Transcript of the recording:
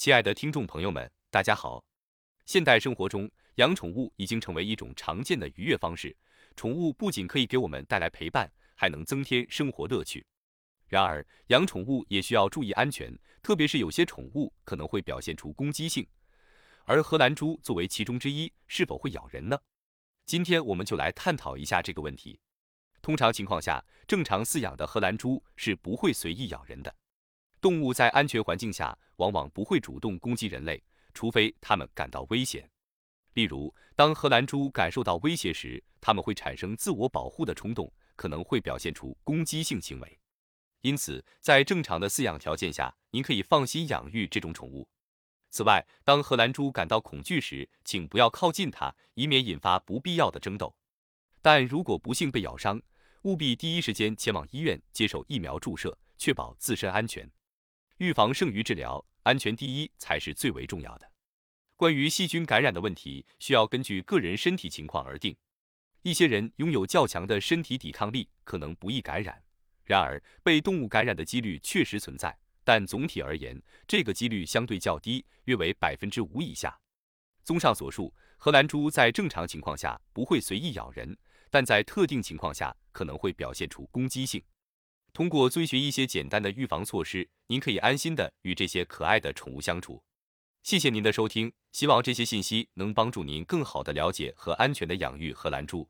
亲爱的听众朋友们，大家好。现代生活中，养宠物已经成为一种常见的愉悦方式。宠物不仅可以给我们带来陪伴，还能增添生活乐趣。然而，养宠物也需要注意安全，特别是有些宠物可能会表现出攻击性。而荷兰猪作为其中之一，是否会咬人呢？今天我们就来探讨一下这个问题。通常情况下，正常饲养的荷兰猪是不会随意咬人的。动物在安全环境下，往往不会主动攻击人类，除非它们感到危险。例如，当荷兰猪感受到威胁时，它们会产生自我保护的冲动，可能会表现出攻击性行为。因此，在正常的饲养条件下，您可以放心养育这种宠物。此外，当荷兰猪感到恐惧时，请不要靠近它，以免引发不必要的争斗。但如果不幸被咬伤，务必第一时间前往医院接受疫苗注射，确保自身安全。预防胜于治疗，安全第一才是最为重要的。关于细菌感染的问题，需要根据个人身体情况而定。一些人拥有较强的身体抵抗力，可能不易感染。然而，被动物感染的几率确实存在，但总体而言，这个几率相对较低，约为百分之五以下。综上所述，荷兰猪在正常情况下不会随意咬人，但在特定情况下可能会表现出攻击性。通过遵循一些简单的预防措施，您可以安心的与这些可爱的宠物相处。谢谢您的收听，希望这些信息能帮助您更好的了解和安全的养育荷兰猪。